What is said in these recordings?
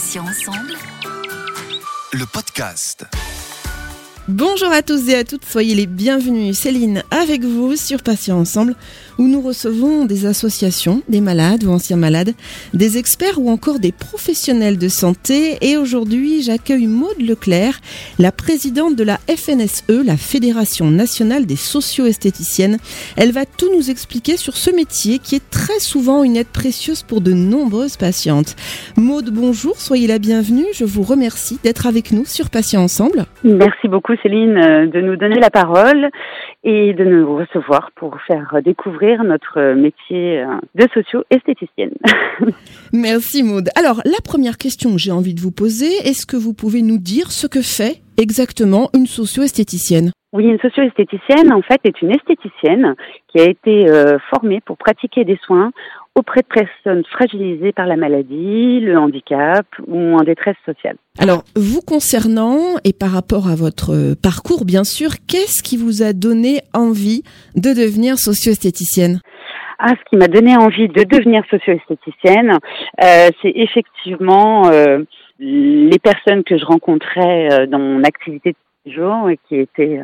Patients ensemble. Le podcast. Bonjour à tous et à toutes, soyez les bienvenus. Céline avec vous sur Patients Ensemble où nous recevons des associations, des malades ou anciens malades, des experts ou encore des professionnels de santé. Et aujourd'hui, j'accueille Maude Leclerc, la présidente de la FNSE, la Fédération nationale des socio-esthéticiennes. Elle va tout nous expliquer sur ce métier qui est très souvent une aide précieuse pour de nombreuses patientes. Maude, bonjour, soyez la bienvenue. Je vous remercie d'être avec nous sur Patients Ensemble. Merci beaucoup Céline euh, de nous donner la parole et de nous recevoir pour faire découvrir notre métier euh, de socio-esthéticienne. Merci Maude. Alors, la première question que j'ai envie de vous poser, est-ce que vous pouvez nous dire ce que fait exactement une socio-esthéticienne? Oui, une socio-esthéticienne, en fait, est une esthéticienne qui a été euh, formée pour pratiquer des soins auprès de personnes fragilisées par la maladie, le handicap ou en détresse sociale. Alors, vous concernant et par rapport à votre parcours, bien sûr, qu'est-ce qui vous a donné envie de devenir socio-esthéticienne? Ah, ce qui m'a donné envie de devenir socio-esthéticienne, euh, c'est effectivement euh, les personnes que je rencontrais dans mon activité de jours et qui étaient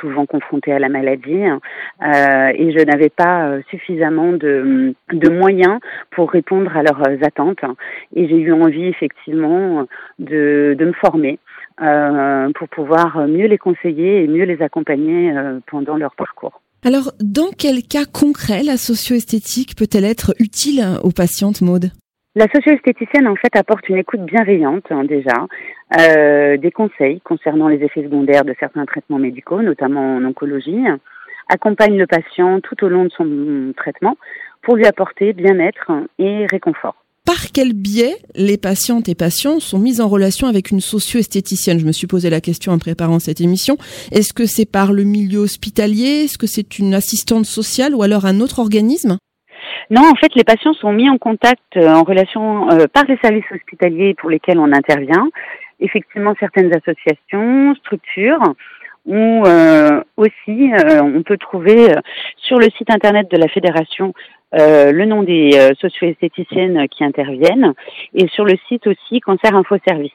souvent confrontées à la maladie euh, et je n'avais pas euh, suffisamment de, de, moyens pour répondre à leurs attentes et j'ai eu envie effectivement de, de me former euh, pour pouvoir mieux les conseiller et mieux les accompagner euh, pendant leur parcours. Alors, dans quel cas concret la socio-esthétique peut-elle être utile aux patientes, Maude? La socio-esthéticienne, en fait, apporte une écoute bienveillante, hein, déjà, euh, des conseils concernant les effets secondaires de certains traitements médicaux, notamment en oncologie, accompagne le patient tout au long de son traitement pour lui apporter bien-être et réconfort. Par quel biais les patientes et patients sont mis en relation avec une socio-esthéticienne? Je me suis posé la question en préparant cette émission. Est-ce que c'est par le milieu hospitalier? Est-ce que c'est une assistante sociale ou alors un autre organisme? Non, en fait, les patients sont mis en contact euh, en relation euh, par les services hospitaliers pour lesquels on intervient. Effectivement, certaines associations, structures, ou euh, aussi on peut trouver sur le site internet de la fédération le nom des socio-esthéticiennes qui interviennent et sur le site aussi Cancer Info Service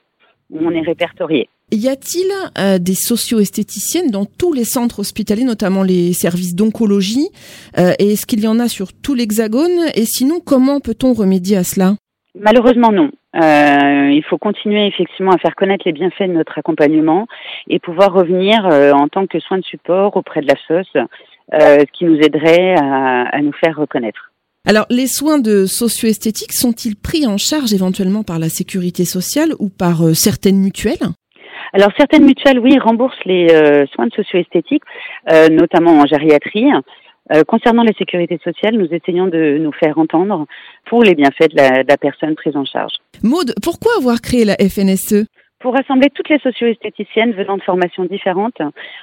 où on est répertorié. Y a-t-il euh, des socio-esthéticiennes dans tous les centres hospitaliers, notamment les services d'oncologie euh, Et est-ce qu'il y en a sur tout l'Hexagone? Et sinon, comment peut-on remédier à cela? Malheureusement, non. Euh, il faut continuer effectivement à faire connaître les bienfaits de notre accompagnement et pouvoir revenir en tant que soin de support auprès de la SOS, ce qui nous aiderait à, à nous faire reconnaître. Alors, les soins de socio-esthétique sont-ils pris en charge éventuellement par la sécurité sociale ou par certaines mutuelles? Alors certaines mutuelles, oui, remboursent les euh, soins de socio-esthétique, euh, notamment en gériatrie. Euh, concernant les sécurités sociales, nous essayons de nous faire entendre pour les bienfaits de la, de la personne prise en charge. Maude, pourquoi avoir créé la FNSE pour rassembler toutes les socio-esthéticiennes venant de formations différentes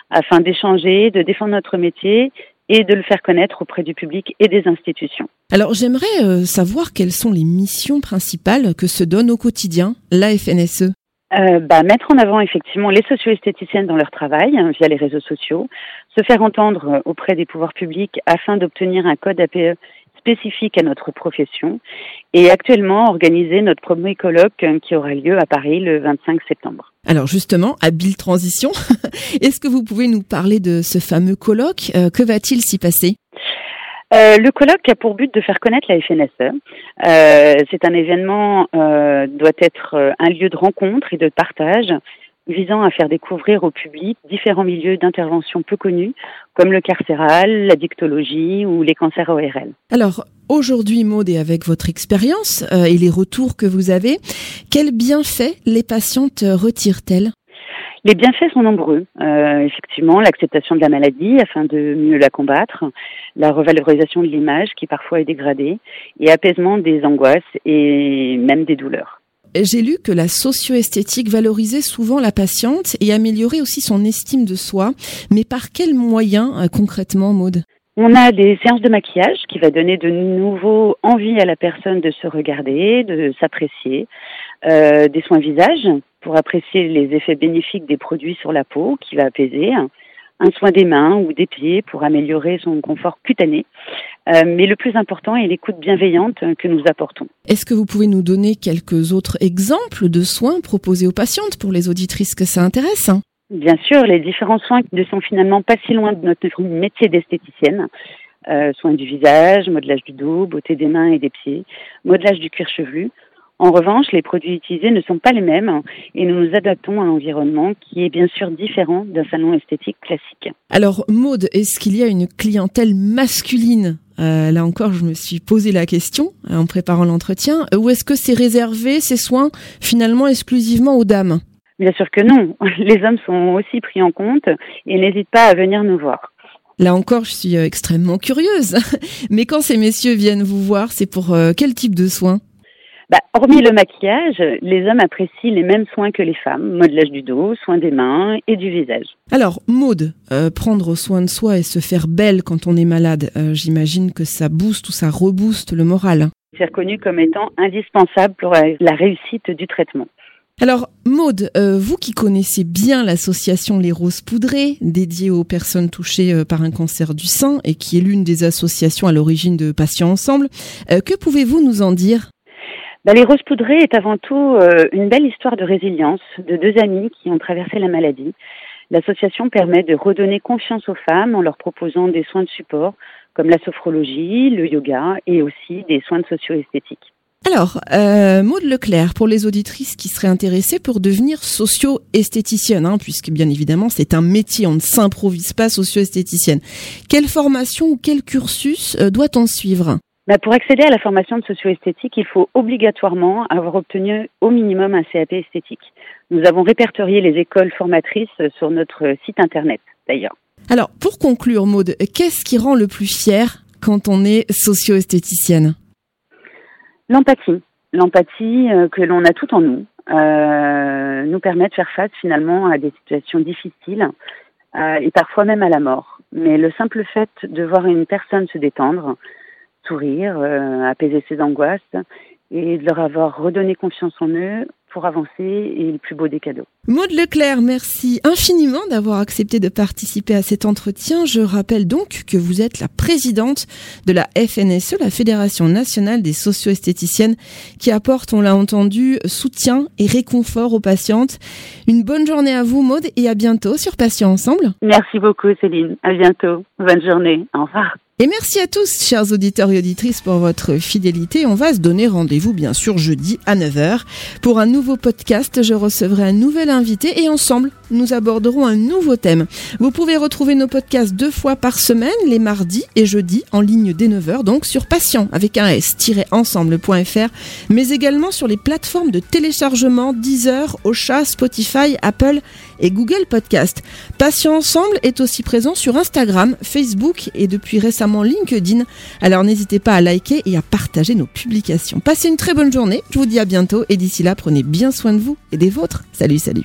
afin d'échanger, de défendre notre métier et de le faire connaître auprès du public et des institutions. Alors j'aimerais savoir quelles sont les missions principales que se donne au quotidien la FNSE euh, bah, mettre en avant effectivement les socio-esthéticiennes dans leur travail hein, via les réseaux sociaux, se faire entendre euh, auprès des pouvoirs publics afin d'obtenir un code APE spécifique à notre profession et actuellement organiser notre premier colloque euh, qui aura lieu à Paris le 25 septembre. Alors justement, habile transition, est-ce que vous pouvez nous parler de ce fameux colloque Que va-t-il s'y passer? Euh, le colloque a pour but de faire connaître la FNSE. Euh, c'est un événement euh, doit être euh, un lieu de rencontre et de partage visant à faire découvrir au public différents milieux d'intervention peu connus, comme le carcéral, la dictologie ou les cancers ORL. Alors, aujourd'hui, Maud, et avec votre expérience et les retours que vous avez, quels bienfaits les patientes retirent-elles? Les bienfaits sont nombreux. Euh, effectivement, l'acceptation de la maladie afin de mieux la combattre, la revalorisation de l'image qui parfois est dégradée, et apaisement des angoisses et même des douleurs. J'ai lu que la socio-esthétique valorisait souvent la patiente et améliorait aussi son estime de soi. Mais par quels moyens euh, concrètement, Maude? On a des séances de maquillage qui va donner de nouveau envie à la personne de se regarder, de s'apprécier, euh, des soins visage pour apprécier les effets bénéfiques des produits sur la peau qui va apaiser, un soin des mains ou des pieds pour améliorer son confort cutané, Euh, mais le plus important est l'écoute bienveillante que nous apportons. Est-ce que vous pouvez nous donner quelques autres exemples de soins proposés aux patientes pour les auditrices que ça intéresse Bien sûr, les différents soins ne sont finalement pas si loin de notre métier d'esthéticienne. Euh, soins du visage, modelage du dos, beauté des mains et des pieds, modelage du cuir chevelu. En revanche, les produits utilisés ne sont pas les mêmes et nous nous adaptons à un environnement qui est bien sûr différent d'un salon esthétique classique. Alors Maude, est-ce qu'il y a une clientèle masculine? Euh, là encore, je me suis posé la question euh, en préparant l'entretien. Ou est-ce que c'est réservé ces soins finalement exclusivement aux dames? Bien sûr que non. Les hommes sont aussi pris en compte et n'hésitent pas à venir nous voir. Là encore, je suis euh, extrêmement curieuse. Mais quand ces messieurs viennent vous voir, c'est pour euh, quel type de soins? Bah, hormis le maquillage, les hommes apprécient les mêmes soins que les femmes, modelage du dos, soins des mains et du visage. Alors, Maude, euh, prendre soin de soi et se faire belle quand on est malade, j'imagine que ça booste ou ça rebooste le moral. C'est reconnu comme étant indispensable pour la réussite du traitement. Alors, Maude, euh, vous qui connaissez bien l'association Les Roses Poudrées, dédiée aux personnes touchées euh, par un cancer du sein et qui est l'une des associations à l'origine de Patients Ensemble, euh, que pouvez-vous nous en dire? Bah, Les Roses Poudrées est avant tout une belle histoire de résilience de deux amis qui ont traversé la maladie. L'association permet de redonner confiance aux femmes en leur proposant des soins de support comme la sophrologie, le yoga et aussi des soins de socio-esthétique. Alors, euh, Maud Leclerc, pour les auditrices qui seraient intéressées pour devenir socio-esthéticienne, hein, puisque bien évidemment c'est un métier, on ne s'improvise pas socio-esthéticienne. Quelle formation ou quel cursus euh, doit-on suivre? Bah pour accéder à la formation de socio-esthétique, il faut obligatoirement avoir obtenu au minimum un CAP esthétique. Nous avons répertorié les écoles formatrices sur notre site internet d'ailleurs. Alors, pour conclure, Maude, qu'est-ce qui rend le plus fier quand on est socio-esthéticienne? L'empathie, l'empathie euh, que l'on a tout en nous, euh, nous permet de faire face finalement à des situations difficiles euh, et parfois même à la mort. Mais le simple fait de voir une personne se détendre, sourire, apaiser ses angoisses et de leur avoir redonné confiance en eux, pour avancer et le plus beau des cadeaux. Maud Leclerc, merci infiniment d'avoir accepté de participer à cet entretien. Je rappelle donc que vous êtes la présidente de la FNSE, la Fédération nationale des socio-esthéticiennes, qui apporte, on l'a entendu, soutien et réconfort aux patientes. Une bonne journée à vous, Maud, et à bientôt sur Patients Ensemble. Merci beaucoup, Céline. À bientôt. Bonne journée. Au revoir. Et merci à tous, chers auditeurs et auditrices, pour votre fidélité. On va se donner rendez-vous, bien sûr, jeudi à 9h. Pour un nouveau podcast, je recevrai un nouvel invité et ensemble, nous aborderons un nouveau thème. Vous pouvez retrouver nos podcasts deux fois par semaine, les mardis et jeudis, en ligne dès 9h, donc sur patient avec un s-ensemble.fr, mais également sur les plateformes de téléchargement Deezer, Ocha, Spotify, Apple et Google Podcast. Patient Ensemble est aussi présent sur Instagram, Facebook et depuis récemment LinkedIn. Alors n'hésitez pas à liker et à partager nos publications. Passez une très bonne journée, je vous dis à bientôt et d'ici là prenez bien soin de vous et des vôtres. Salut, salut.